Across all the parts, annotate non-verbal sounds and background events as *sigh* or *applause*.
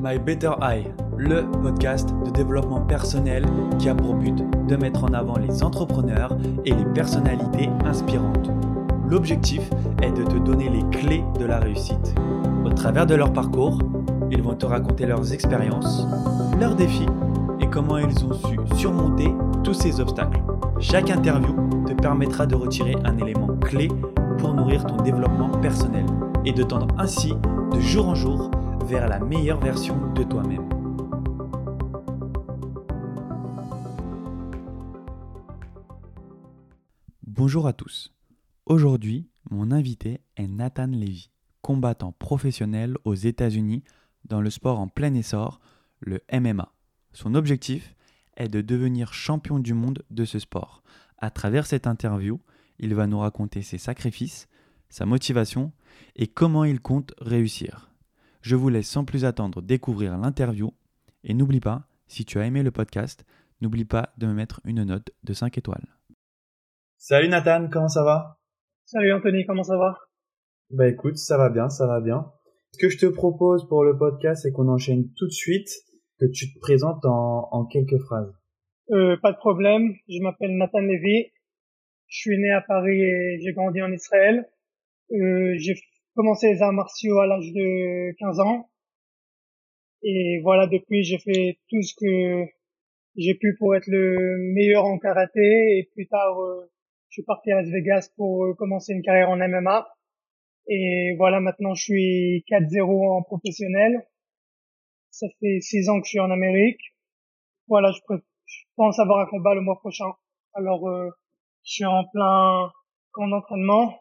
My Better Eye, le podcast de développement personnel qui a pour but de mettre en avant les entrepreneurs et les personnalités inspirantes. L'objectif est de te donner les clés de la réussite. Au travers de leur parcours, ils vont te raconter leurs expériences, leurs défis et comment ils ont su surmonter tous ces obstacles. Chaque interview te permettra de retirer un élément clé pour nourrir ton développement personnel et de tendre ainsi de jour en jour vers la meilleure version de toi-même. Bonjour à tous. Aujourd'hui, mon invité est Nathan Levy, combattant professionnel aux États-Unis dans le sport en plein essor, le MMA. Son objectif est de devenir champion du monde de ce sport. À travers cette interview, il va nous raconter ses sacrifices, sa motivation et comment il compte réussir. Je vous laisse sans plus attendre découvrir l'interview et n'oublie pas, si tu as aimé le podcast, n'oublie pas de me mettre une note de 5 étoiles. Salut Nathan, comment ça va? Salut Anthony, comment ça va? Bah écoute, ça va bien, ça va bien. Ce que je te propose pour le podcast, c'est qu'on enchaîne tout de suite, que tu te présentes en, en quelques phrases. Euh, pas de problème, je m'appelle Nathan Levy, je suis né à Paris et j'ai grandi en Israël. Euh, j'ai commencé les arts martiaux à l'âge de 15 ans. Et voilà, depuis, j'ai fait tout ce que j'ai pu pour être le meilleur en karaté. Et plus tard, euh, je suis parti à Las Vegas pour euh, commencer une carrière en MMA. Et voilà, maintenant, je suis 4-0 en professionnel. Ça fait 6 ans que je suis en Amérique. Voilà, je, pense avoir un combat le mois prochain. Alors, euh, je suis en plein camp d'entraînement.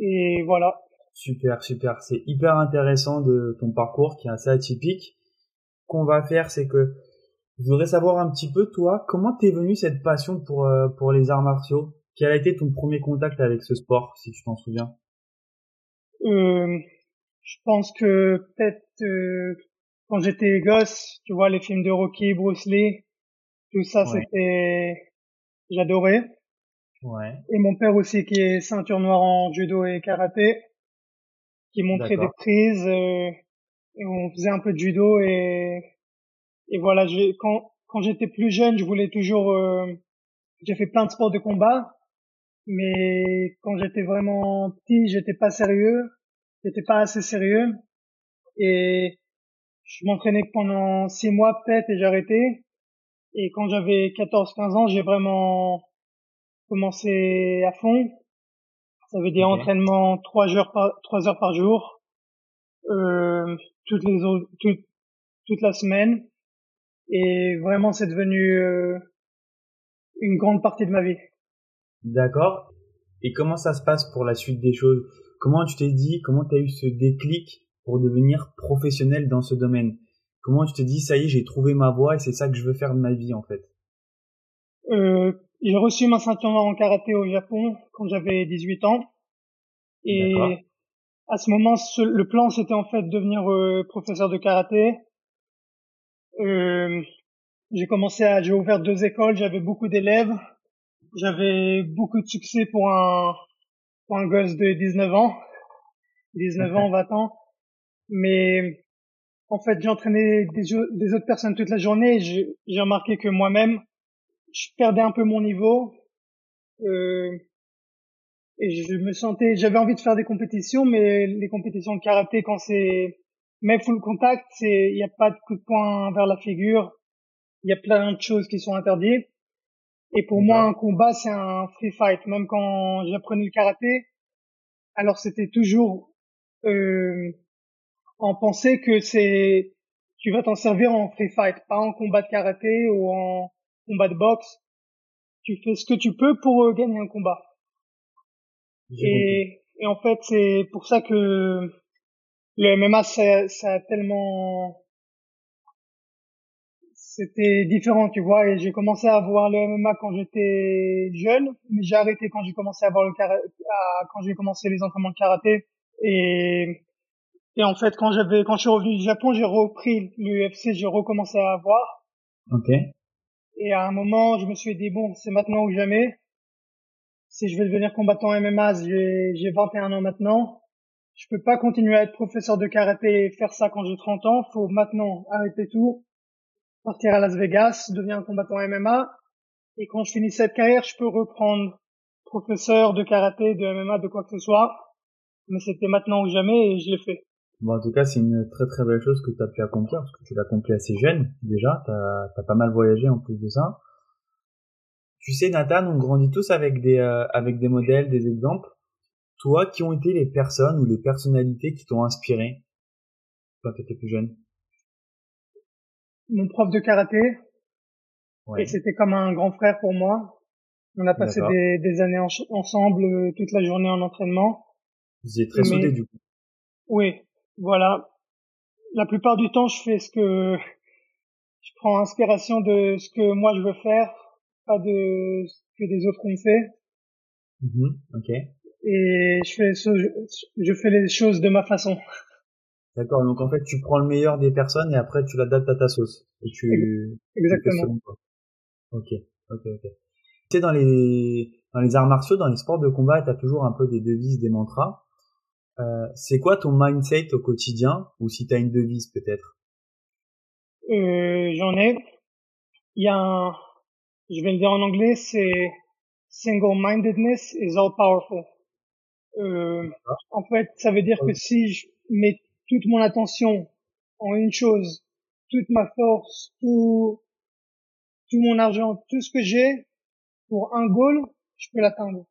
Et voilà. Super, super. C'est hyper intéressant de ton parcours qui est assez atypique. Qu'on va faire, c'est que je voudrais savoir un petit peu, toi, comment t'es venu cette passion pour, euh, pour les arts martiaux? Quel a été ton premier contact avec ce sport, si tu t'en souviens? Euh, Je pense que peut-être euh, quand j'étais gosse, tu vois, les films de Rocky, Bruce Lee, tout ça, c'était... J'adorais. Ouais. Et mon père aussi qui est ceinture noire en judo et karaté, qui montrait des prises euh, et on faisait un peu de judo et et voilà, quand quand j'étais plus jeune, je voulais toujours euh, j'ai fait plein de sports de combat, mais quand j'étais vraiment petit, j'étais pas sérieux, j'étais pas assez sérieux et je m'entraînais pendant six mois peut-être et j'ai arrêté. Et quand j'avais 14-15 ans, j'ai vraiment commencé à fond. Ça veut dire entraînement trois heures par trois heures par jour, euh, toutes les autres, toute, toute la semaine. Et vraiment, c'est devenu euh, une grande partie de ma vie. D'accord. Et comment ça se passe pour la suite des choses? Comment tu t'es dit Comment tu as eu ce déclic pour devenir professionnel dans ce domaine? Comment tu te dis ça y est, j'ai trouvé ma voie et c'est ça que je veux faire de ma vie en fait? Euh, j'ai reçu ma ceinture noire en karaté au Japon quand j'avais 18 ans. Et à ce moment, le plan, c'était en fait de devenir euh, professeur de karaté. Euh, j'ai commencé à, j'ai ouvert deux écoles, j'avais beaucoup d'élèves, j'avais beaucoup de succès pour un, pour un gosse de 19 ans, 19 ans, 20 ans. Mais en fait, j'ai entraîné des, des autres personnes toute la journée et j'ai remarqué que moi-même, je perdais un peu mon niveau euh, et je me sentais j'avais envie de faire des compétitions mais les compétitions de karaté quand c'est même full contact c'est il n'y a pas de coup de poing vers la figure. Il y a plein de choses qui sont interdites. Et pour moi un combat c'est un free fight. Même quand j'apprenais le karaté alors c'était toujours euh, en penser que c'est tu vas t'en servir en free fight pas en combat de karaté ou en combat de boxe, tu fais ce que tu peux pour euh, gagner un combat. Et, et, en fait, c'est pour ça que le MMA, ça, ça a tellement, c'était différent, tu vois. Et j'ai commencé à voir le MMA quand j'étais jeune, mais j'ai arrêté quand j'ai commencé à voir le karaté, quand j'ai commencé les entraînements de karaté. Et, et en fait, quand j'avais, quand je suis revenu du Japon, j'ai repris l'UFC, j'ai recommencé à voir. Ok. Et à un moment, je me suis dit, bon, c'est maintenant ou jamais. Si je vais devenir combattant MMA, j'ai 21 ans maintenant. je peux pas continuer à être professeur de karaté et faire ça quand j'ai 30 ans. Faut maintenant arrêter tout, partir à Las Vegas, devenir combattant MMA. Et quand je finis cette carrière, je peux reprendre professeur de karaté, de MMA, de quoi que ce soit. Mais c'était maintenant ou jamais et je l'ai fait. Bon, en tout cas, c'est une très très belle chose que tu as pu accomplir parce que tu l'as accompli assez jeune déjà. Tu as, pas mal voyagé en plus de ça. Tu sais, Nathan, on grandit tous avec des, euh, avec des modèles, des exemples. Toi, qui ont été les personnes ou les personnalités qui t'ont inspiré quand tu étais plus jeune? Mon prof de karaté. Et c'était comme un grand frère pour moi. On a passé des, des, années ensemble, euh, toute la journée en entraînement. Vous êtes très soudés du coup. Oui, voilà. La plupart du temps, je fais ce que je prends inspiration de ce que moi je veux faire, pas de ce que des autres ont fait. Mm ok et je fais je fais les choses de ma façon. D'accord, donc en fait tu prends le meilleur des personnes et après tu l'adaptes à ta sauce. Et tu exactement. ok, ok, ok. Tu sais dans les dans les arts martiaux, dans les sports de combat, tu as toujours un peu des devises, des mantras. Euh, c'est quoi ton mindset au quotidien? Ou si tu as une devise peut-être? Euh, J'en ai. Il y a un, je vais le dire en anglais, c'est single-mindedness is all powerful. Euh, en fait, ça veut dire que si je mets toute mon attention en une chose, toute ma force, tout, tout mon argent, tout ce que j'ai pour un goal, je peux l'atteindre.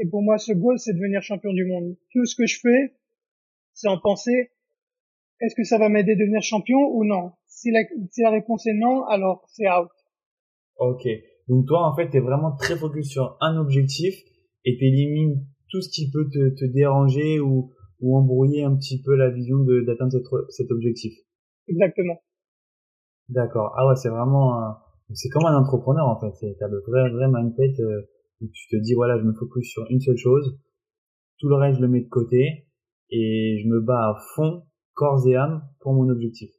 Et pour moi, ce goal, c'est devenir champion du monde. Tout ce que je fais, c'est en penser, est-ce que ça va m'aider à devenir champion ou non? Si la, si la réponse est non, alors c'est out. Ok. Donc toi, en fait, t'es vraiment très focus sur un objectif et t'élimines tout ce qui peut te, te déranger ou, ou embrouiller un petit peu la vision d'atteindre cet, cet objectif. Exactement. D'accord. Ah ouais, c'est vraiment c'est comme un entrepreneur en fait. T'as le vrai vrai mindset euh, où tu te dis voilà, je me focus sur une seule chose, tout le reste je le mets de côté et je me bats à fond, corps et âme pour mon objectif.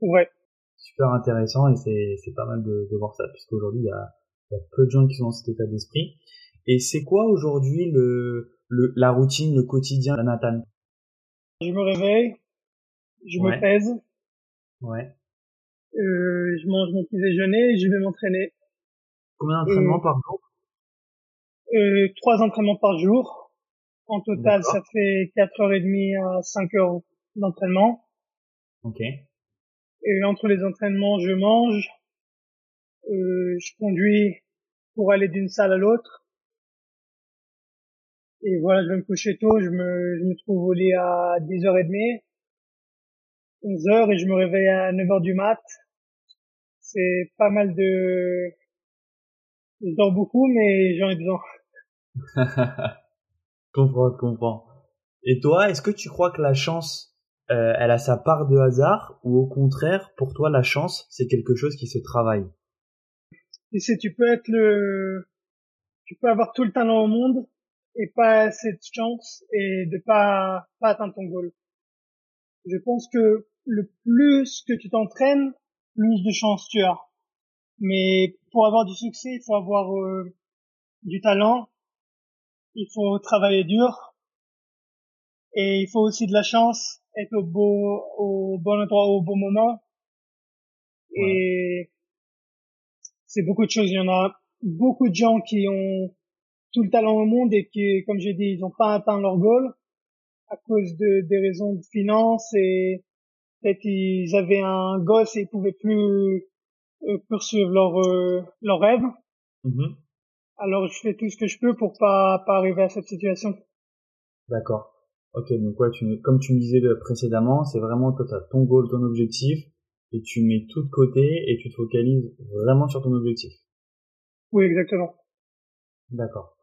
Ouais. Super intéressant et c'est c'est pas mal de, de voir ça puisqu'aujourd'hui il y a, y a peu de gens qui sont dans cet état d'esprit. Et c'est quoi aujourd'hui le, le, la routine, le quotidien de Nathan? Je me réveille, je me pèse. Ouais. Euh, je mange mon petit déjeuner et je vais m'entraîner. Combien d'entraînements par jour? Euh, Trois entraînements par jour. En total, ça fait 4h30 à 5 heures d'entraînement. Ok. Et entre les entraînements, je mange, euh, je conduis pour aller d'une salle à l'autre. Et voilà, je vais me coucher tôt, je me, je me trouve au lit à 10h30, 11h et je me réveille à 9h du mat. C'est pas mal de... Je dors beaucoup, mais j'en ai besoin. *laughs* comprends, comprends. Et toi, est-ce que tu crois que la chance, euh, elle a sa part de hasard ou au contraire, pour toi, la chance, c'est quelque chose qui se travaille? Tu sais, tu peux être le... Tu peux avoir tout le talent au monde, et pas assez de chance et de pas, pas atteindre ton goal. Je pense que le plus que tu t'entraînes, plus de chance tu as. Mais pour avoir du succès, il faut avoir euh, du talent, il faut travailler dur et il faut aussi de la chance, être au beau, au bon endroit au bon moment. Et c'est beaucoup de choses. Il y en a beaucoup de gens qui ont tout le talent au monde et qui, comme j'ai dit, ils n'ont pas atteint leur goal à cause de des raisons de finances et peut-être ils avaient un gosse et ils pouvaient plus euh, poursuivre leur euh, leur rêve. Mm-hmm. Alors je fais tout ce que je peux pour pas pas arriver à cette situation. D'accord. Ok, donc ouais, tu, comme tu me disais précédemment, c'est vraiment toi as ton goal, ton objectif, et tu mets tout de côté et tu te focalises vraiment sur ton objectif. Oui, exactement. D'accord.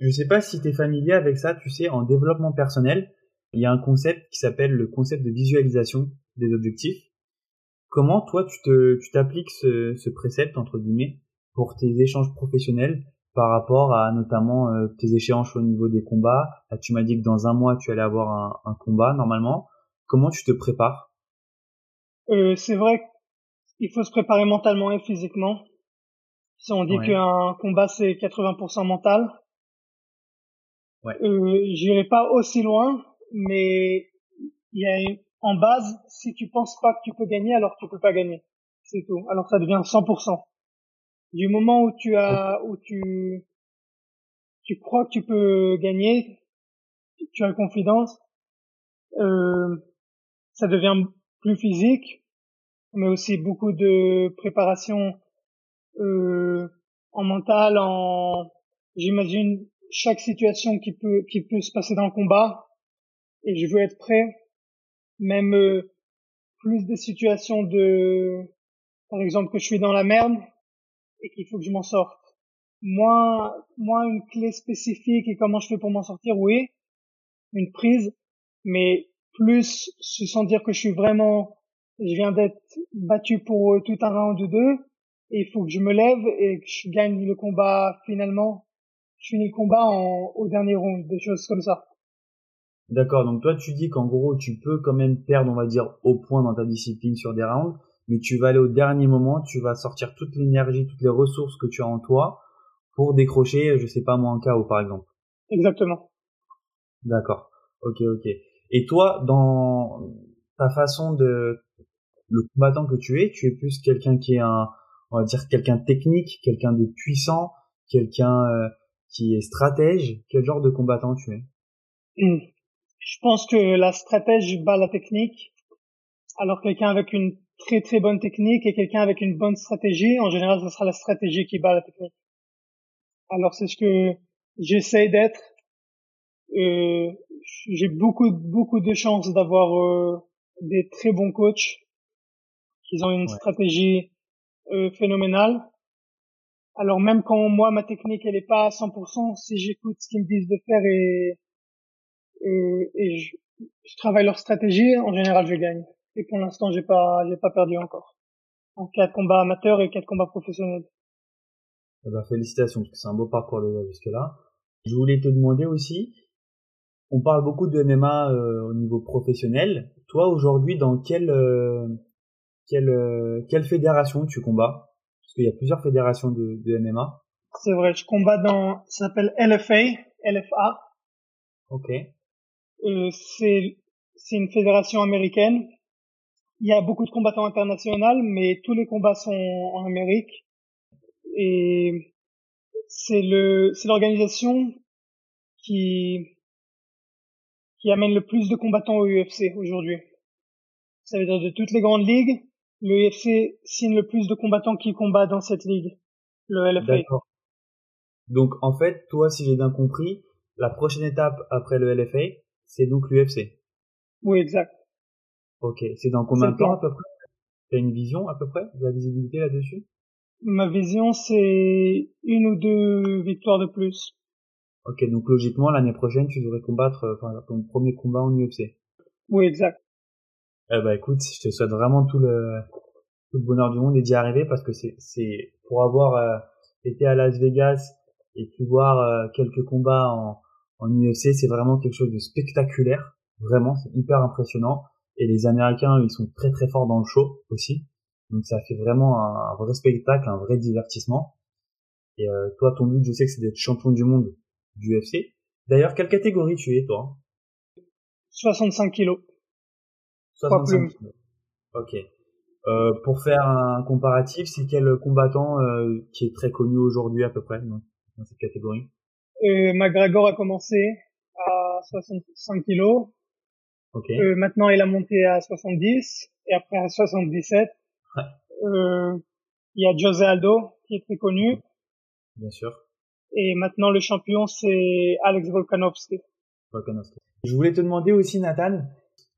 Je sais pas si tu es familier avec ça, tu sais, en développement personnel, il y a un concept qui s'appelle le concept de visualisation des objectifs. Comment toi tu te tu t'appliques ce, ce précepte entre guillemets pour tes échanges professionnels par rapport à notamment euh, tes échéances au niveau des combats. Là, tu m'as dit que dans un mois tu allais avoir un, un combat normalement. Comment tu te prépares? Euh, C'est vrai qu'il faut se préparer mentalement et physiquement. Si on dit qu'un combat c'est 80% mental, Ouais. Euh, J'irai pas aussi loin, mais il y a en base, si tu penses pas que tu peux gagner, alors tu peux pas gagner. C'est tout. Alors ça devient 100%. Du moment où tu as, où tu, tu crois que tu peux gagner, tu as confiance, euh, ça devient plus physique, mais aussi beaucoup de préparation euh, en mental, en j'imagine chaque situation qui peut qui peut se passer dans le combat. Et je veux être prêt même euh, plus des situations de par exemple que je suis dans la merde et qu'il faut que je m'en sorte. Moins moins une clé spécifique et comment je fais pour m'en sortir oui une prise mais plus se sentir que je suis vraiment je viens d'être battu pour tout un round ou deux et il faut que je me lève et que je gagne le combat finalement. Je finis le combat en, au dernier round, des choses comme ça. D'accord, donc toi tu dis qu'en gros tu peux quand même perdre, on va dire, au point dans ta discipline sur des rounds, mais tu vas aller au dernier moment, tu vas sortir toute l'énergie, toutes les ressources que tu as en toi pour décrocher, je sais pas moi, un KO par exemple. Exactement. D'accord, ok, ok. Et toi, dans ta façon de le combattant que tu es, tu es plus quelqu'un qui est un, on va dire quelqu'un technique, quelqu'un de puissant, quelqu'un euh, qui est stratège. Quel genre de combattant tu es? Hmm. Je pense que la stratège bat la technique. Alors quelqu'un avec une très très bonne technique et quelqu'un avec une bonne stratégie, en général, ce sera la stratégie qui bat la technique. Alors c'est ce que j'essaie d'être. Euh, j'ai beaucoup beaucoup de chance d'avoir euh, des très bons coachs qui ont une stratégie euh, phénoménale alors même quand moi ma technique elle est pas à 100%, si j'écoute ce qu'ils me disent de faire et et, je, travaille leur stratégie, en général je gagne. Et pour l'instant j'ai pas j'ai pas perdu encore. En quatre combats amateurs et quatre combats professionnels. Eh ben, félicitations parce que c'est un beau parcours de jusque là. Je voulais te demander aussi, on parle beaucoup de MMA euh, au niveau professionnel. Toi aujourd'hui dans quelle euh, quelle euh, quelle fédération tu combats? Parce qu'il y a plusieurs fédérations de, de MMA. C'est vrai, je combats dans, ça s'appelle LFA, LFA. Ok. Euh, c'est, c'est une fédération américaine. Il y a beaucoup de combattants internationaux, mais tous les combats sont en Amérique. Et c'est le, c'est l'organisation qui, qui amène le plus de combattants au UFC aujourd'hui. Ça veut dire de toutes les grandes ligues, le UFC signe le plus de combattants qui combattent dans cette ligue, le LFA. D'accord. Donc en fait, toi, si j'ai bien compris, la prochaine étape après le LFA, c'est donc l'UFC. Oui, exact. Ok, c'est dans combien de temps à peu près? T'as une vision à peu près de la visibilité là-dessus? Ma vision, c'est une ou deux victoires de plus. Ok, donc logiquement, l'année prochaine, tu devrais combattre enfin, ton premier combat en UFC. Oui, exact. Eh ben écoute, je te souhaite vraiment tout le, tout le bonheur du monde et d'y arriver parce que c'est, c'est pour avoir euh, été à Las Vegas et pu voir euh, quelques combats en, en UFC, c'est vraiment quelque chose de spectaculaire. Vraiment, c'est hyper impressionnant. Et les Américains, ils sont très très forts dans le show aussi. Donc ça fait vraiment un, vrai spectacle, un vrai divertissement. Et euh, toi, ton but, je sais que c'est d'être champion du monde du UFC. D'ailleurs, quelle catégorie tu es, toi? 65 kilos. 65 Ok. Euh, pour faire un comparatif, c'est quel combattant euh, qui est très connu aujourd'hui à peu près dans, cette catégorie? Euh, McGregor a commencé à 65 kilos. Okay. Euh, maintenant, il a monté à 70 et après à 77. Ouais. Euh, il y a Jose Aldo qui est très connu. Bien sûr. Et maintenant, le champion, c'est Alex Volkanovski. Volkanovski. Je voulais te demander aussi, Nathan,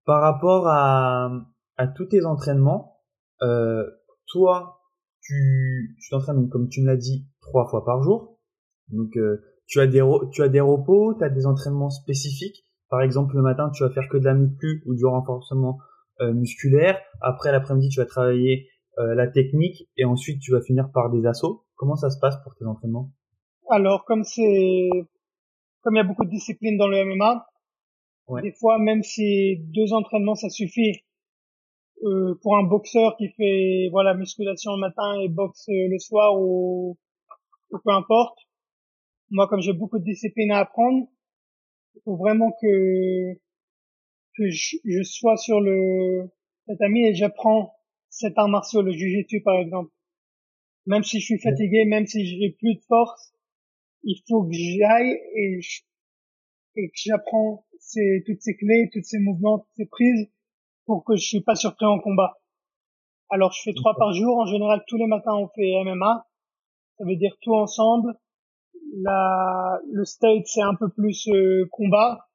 par rapport à, à tous tes entraînements, euh, toi, tu tu t'entraînes comme tu me l'as dit trois fois par jour. Donc euh, tu as des tu as des repos, tu as des entraînements spécifiques. Par exemple, le matin, tu vas faire que de la muscu ou du renforcement euh, musculaire. Après l'après-midi, tu vas travailler euh, la technique et ensuite tu vas finir par des assauts. Comment ça se passe pour tes entraînements? Alors comme c'est comme il y a beaucoup de disciplines dans le MMA, des fois, même si deux entraînements, ça suffit. Euh, pour un boxeur qui fait voilà musculation le matin et boxe le soir ou, ou peu importe. Moi, comme j'ai beaucoup de discipline à apprendre, il faut vraiment que que je, je sois sur le tatami et j'apprends cet art martial, le jujitsu par exemple. Même si je suis fatigué, même si j'ai plus de force, il faut que j'aille et, et que j'apprends ces, toutes ces clés, tous ces mouvements, toutes ces prises pour que je suis pas surpris en combat. Alors je fais trois par jour. En général, tous les matins on fait MMA. Ça veut dire tout ensemble. La, le state c'est un peu plus euh, combat.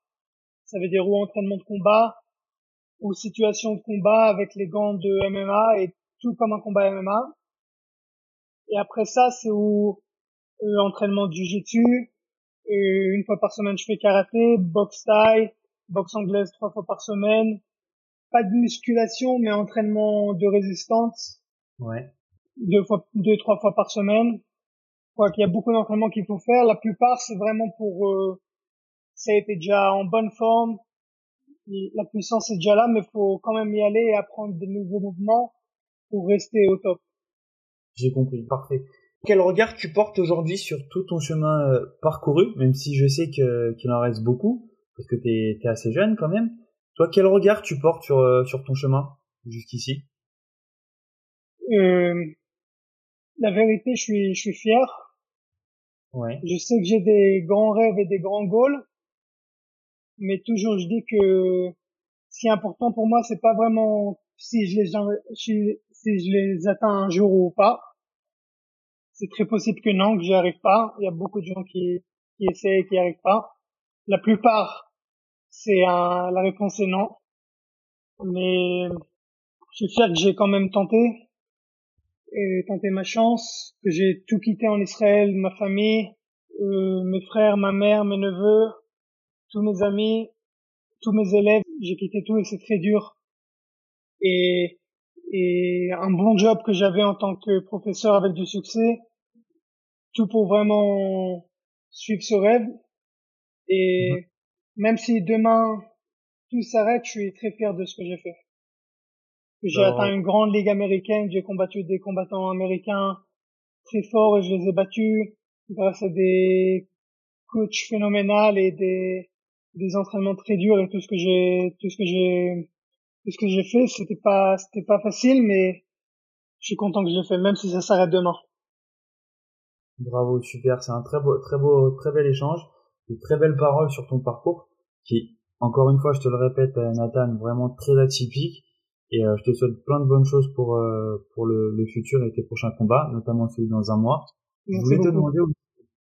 Ça veut dire ou entraînement de combat ou situation de combat avec les gants de MMA et tout comme un combat MMA. Et après ça, c'est où euh, entraînement de jiu-jitsu. une fois par semaine, je fais karaté, boxe thaï, boxe anglaise trois fois par semaine. Pas de musculation, mais entraînement de résistance. Ouais. Deux fois, deux, trois fois par semaine. Quoi qu'il y a beaucoup d'entraînements qu'il faut faire. La plupart, c'est vraiment pour, euh, ça a été déjà en bonne forme. La puissance est déjà là, mais faut quand même y aller et apprendre des nouveaux mouvements pour rester au top. J'ai compris, parfait. Quel regard tu portes aujourd'hui sur tout ton chemin euh, parcouru, même si je sais qu'il en reste beaucoup, parce que tu es, assez jeune quand même. Toi, quel regard tu portes sur, euh, sur ton chemin jusqu'ici? Euh, La vérité, je suis, je suis fier. Je sais que j'ai des grands rêves et des grands goals, mais toujours je dis que ce qui est important pour moi, c'est pas vraiment si je les, si je les atteins un jour ou pas. C'est très possible que non, que j'y arrive pas. Il y a beaucoup de gens qui, qui essaient et qui n'y arrivent pas. La plupart, c'est un, la réponse est non. Mais je suis fier que j'ai quand même tenté et tenté ma chance, que j'ai tout quitté en Israël, ma famille, euh, mes frères, ma mère, mes neveux, tous mes amis, tous mes élèves. J'ai quitté tout et c'est très dur. Et et un bon job que j'avais en tant que professeur avec du succès, tout pour vraiment suivre ce rêve. Et mhm. même si demain tout s'arrête, je suis très fier de ce que j'ai fait. J'ai atteint une grande ligue américaine, j'ai combattu des combattants américains très forts et je les ai battus grâce à des coachs phénoménales et des, des entraînements très durs et tout ce que j'ai, tout ce que j'ai ce que j'ai fait, c'était pas, c'était pas facile, mais je suis content que je l'ai fait, même si ça s'arrête demain. Bravo, super. C'est un très beau, très beau, très bel échange. De très belles paroles sur ton parcours, qui, encore une fois, je te le répète, euh, Nathan, vraiment très atypique. Et euh, je te souhaite plein de bonnes choses pour euh, pour le, le, futur et tes prochains combats, notamment celui dans un mois. je voulais te demander,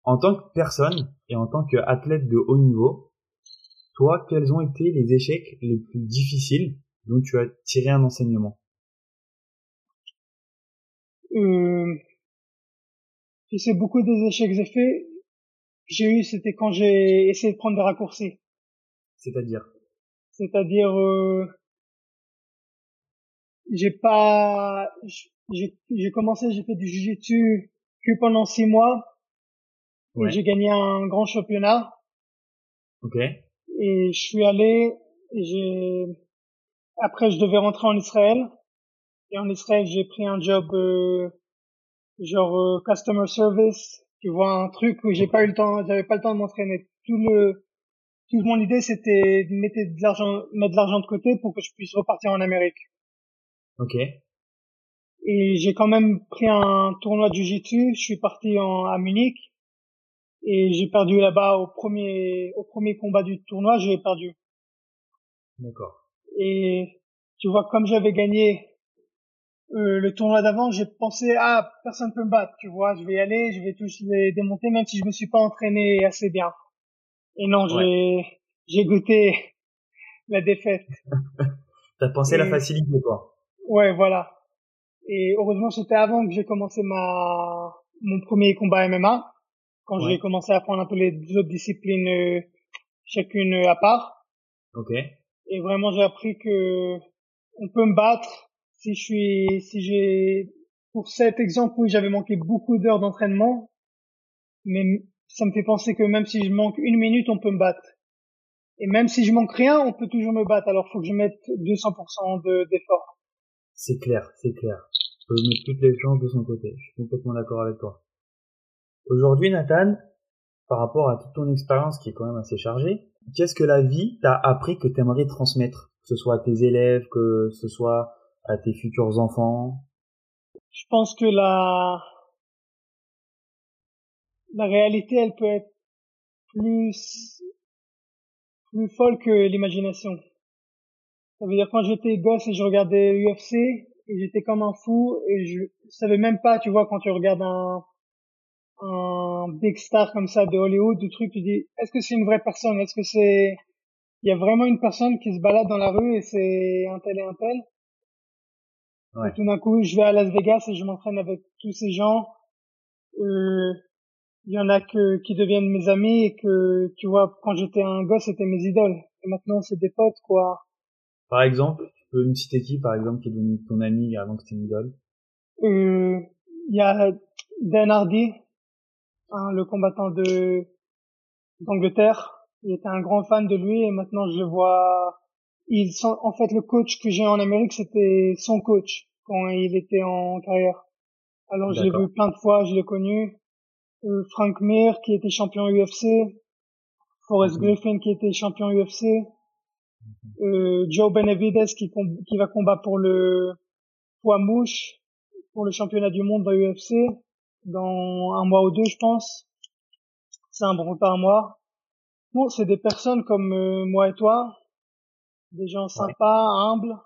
en tant que personne et en tant qu'athlète de haut niveau, toi, quels ont été les échecs les plus difficiles dont tu as tiré un enseignement? Euh, Je sais beaucoup des échecs que j'ai fait. J'ai eu, c'était quand j'ai essayé de prendre des raccourcis. C'est-à-dire? C'est-à-dire, euh, j'ai pas, j'ai commencé, j'ai fait du jiu-jitsu que pendant six mois. Ouais. J'ai gagné un grand championnat. Ok. Et je suis allé, et j'ai, après, je devais rentrer en Israël. Et en Israël, j'ai pris un job euh, genre euh, customer service. Tu vois un truc où j'ai pas eu le temps, j'avais pas le temps de m'entraîner. Tout le, toute mon idée, c'était de mettre de l'argent, mettre de l'argent de côté pour que je puisse repartir en Amérique. Ok. Et j'ai quand même pris un tournoi de jiu-jitsu. Je suis parti en, à Munich et j'ai perdu là-bas au premier, au premier combat du tournoi. J'ai perdu. D'accord. Et tu vois, comme j'avais gagné euh, le tournoi d'avant, j'ai pensé ah personne peut me battre, tu vois, je vais y aller, je vais tous les démonter, même si je me suis pas entraîné assez bien. Et non, j'ai j'ai goûté *laughs* la défaite. *laughs* T'as pensé la facilité, quoi. Ouais, voilà. Et heureusement, c'était avant que j'ai commencé ma mon premier combat MMA, quand j'ai commencé à apprendre un peu les autres disciplines euh, chacune à part. Ok. Et vraiment, j'ai appris que on peut me battre si je suis, si j'ai, pour cet exemple où j'avais manqué beaucoup d'heures d'entraînement, mais ça me fait penser que même si je manque une minute, on peut me battre. Et même si je manque rien, on peut toujours me battre. Alors, faut que je mette 200% de, d'effort. C'est clair, c'est clair. Faut mettre toutes les chances de son côté. Je suis complètement d'accord avec toi. Aujourd'hui, Nathan, par rapport à toute ton expérience qui est quand même assez chargée, qu'est-ce que la vie t'a appris que t'aimerais transmettre? Que ce soit à tes élèves, que ce soit à tes futurs enfants? Je pense que la la réalité, elle peut être plus plus folle que l'imagination. Ça veut dire quand j'étais gosse et je regardais l'UFC et j'étais comme un fou et je savais même pas, tu vois, quand tu regardes un un big star comme ça de Hollywood, du truc, tu dis, est-ce que c'est une vraie personne? Est-ce que c'est il y a vraiment une personne qui se balade dans la rue et c'est un tel et un tel? Ouais. Et tout d'un coup, je vais à Las Vegas et je m'entraîne avec tous ces gens. Euh, il y en a que qui deviennent mes amis et que tu vois quand j'étais un gosse c'était mes idoles et maintenant c'est des potes quoi par exemple tu peux me citer qui par exemple qui est devenu ton ami avant que c'était une idole? Euh, il y a Dan Hardy hein, le combattant de d'Angleterre. Il était un grand fan de lui et maintenant je le vois il en fait le coach que j'ai en Amérique c'était son coach quand il était en carrière. Alors je l'ai vu plein de fois je l'ai connu. Euh, Frank Mir qui était champion UFC, Forrest Griffin qui était champion UFC, euh, Joe Benavidez qui, qui va combattre pour le poids mouche pour le championnat du monde dans UFC dans un mois ou deux je pense. C'est un bon par mois. Bon, c'est des personnes comme euh, moi et toi, des gens sympas, humbles,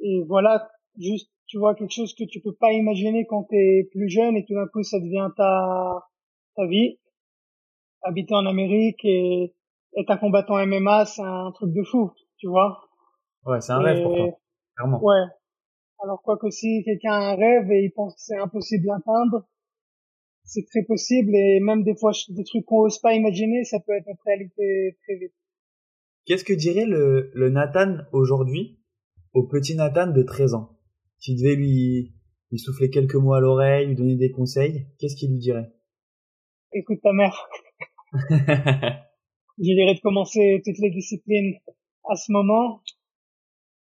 et voilà, juste tu vois quelque chose que tu peux pas imaginer quand tu es plus jeune et tout d'un coup ça devient ta ta vie. Habiter en Amérique et être un combattant MMA, c'est un truc de fou, tu vois. Ouais, c'est un rêve pour toi, clairement. Ouais. Alors quoi que si quelqu'un a un rêve et il pense que c'est impossible d'atteindre, c'est très possible et même des fois des trucs qu'on ose pas imaginer, ça peut être notre réalité très vite. Qu'est-ce que dirait le, le Nathan aujourd'hui au petit Nathan de 13 ans? Tu devais lui, lui souffler quelques mots à l'oreille, lui donner des conseils, qu'est-ce qu'il lui dirait? Écoute ta mère. *laughs* je dirais de commencer toutes les disciplines à ce moment.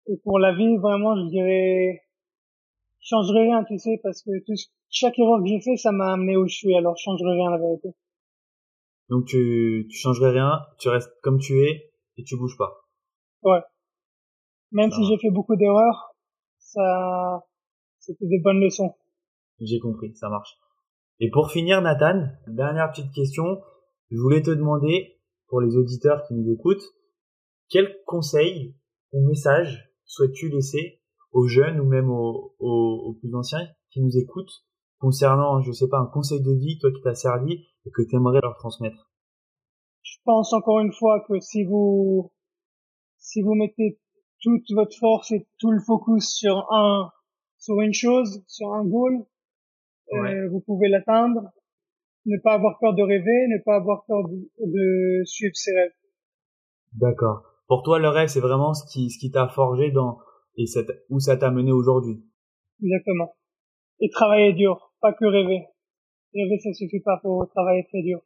Et pour la vie, vraiment, je dirais, je changerai rien, tu sais, parce que tout, chaque erreur que j'ai fait, ça m'a amené où je suis, alors je changerai rien, la vérité. Donc tu, tu changerais rien, tu restes comme tu es et tu bouges pas. Ouais. Même si j'ai fait beaucoup d'erreurs, ça, c'était des bonnes leçons. J'ai compris, ça marche. Et pour finir, Nathan, dernière petite question. Je voulais te demander, pour les auditeurs qui nous écoutent, quel conseil ou message souhaites-tu laisser aux jeunes ou même aux, aux, plus anciens qui nous écoutent concernant, je sais pas, un conseil de vie, toi qui t'as servi et que tu aimerais leur transmettre? Je pense encore une fois que si vous si vous mettez toute votre force et tout le focus sur un, sur une chose, sur un goal, euh, vous pouvez l'atteindre. Ne pas avoir peur de rêver, ne pas avoir peur de, suivre ses rêves. D'accord. Pour toi, le rêve, c'est vraiment ce qui, ce qui t'a forgé dans, et où ça t'a mené aujourd'hui? Exactement. Et travailler dur, pas que rêver. Rêver, ça suffit pas, faut travailler très dur.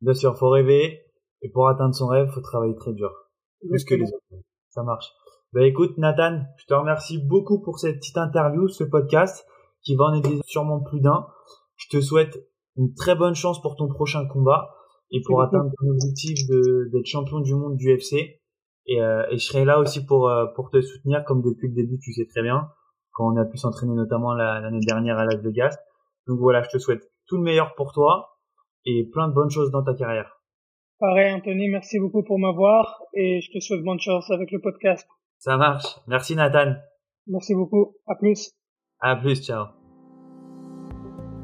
Bien sûr, faut rêver, et pour atteindre son rêve, faut travailler très dur. Plus que les autres. Ça marche. Bah écoute Nathan, je te remercie beaucoup pour cette petite interview, ce podcast qui va en aider sûrement plus d'un. Je te souhaite une très bonne chance pour ton prochain combat et pour atteindre ton objectif d'être champion du monde du FC. Et, euh, et, je serai là aussi pour euh, pour te soutenir comme depuis le début tu sais très bien quand on a pu s'entraîner notamment l'année dernière à Las Vegas. Donc voilà, je te souhaite tout le meilleur pour toi et plein de bonnes choses dans ta carrière. Pareil Anthony, merci beaucoup pour m'avoir et je te souhaite bonne chance avec le podcast. Ça marche. Merci Nathan. Merci beaucoup. À plus. À plus. Ciao.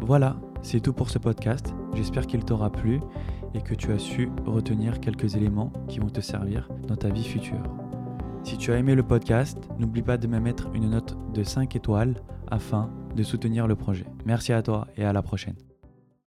Voilà, c'est tout pour ce podcast. J'espère qu'il t'aura plu et que tu as su retenir quelques éléments qui vont te servir dans ta vie future. Si tu as aimé le podcast, n'oublie pas de me mettre une note de 5 étoiles afin de soutenir le projet. Merci à toi et à la prochaine.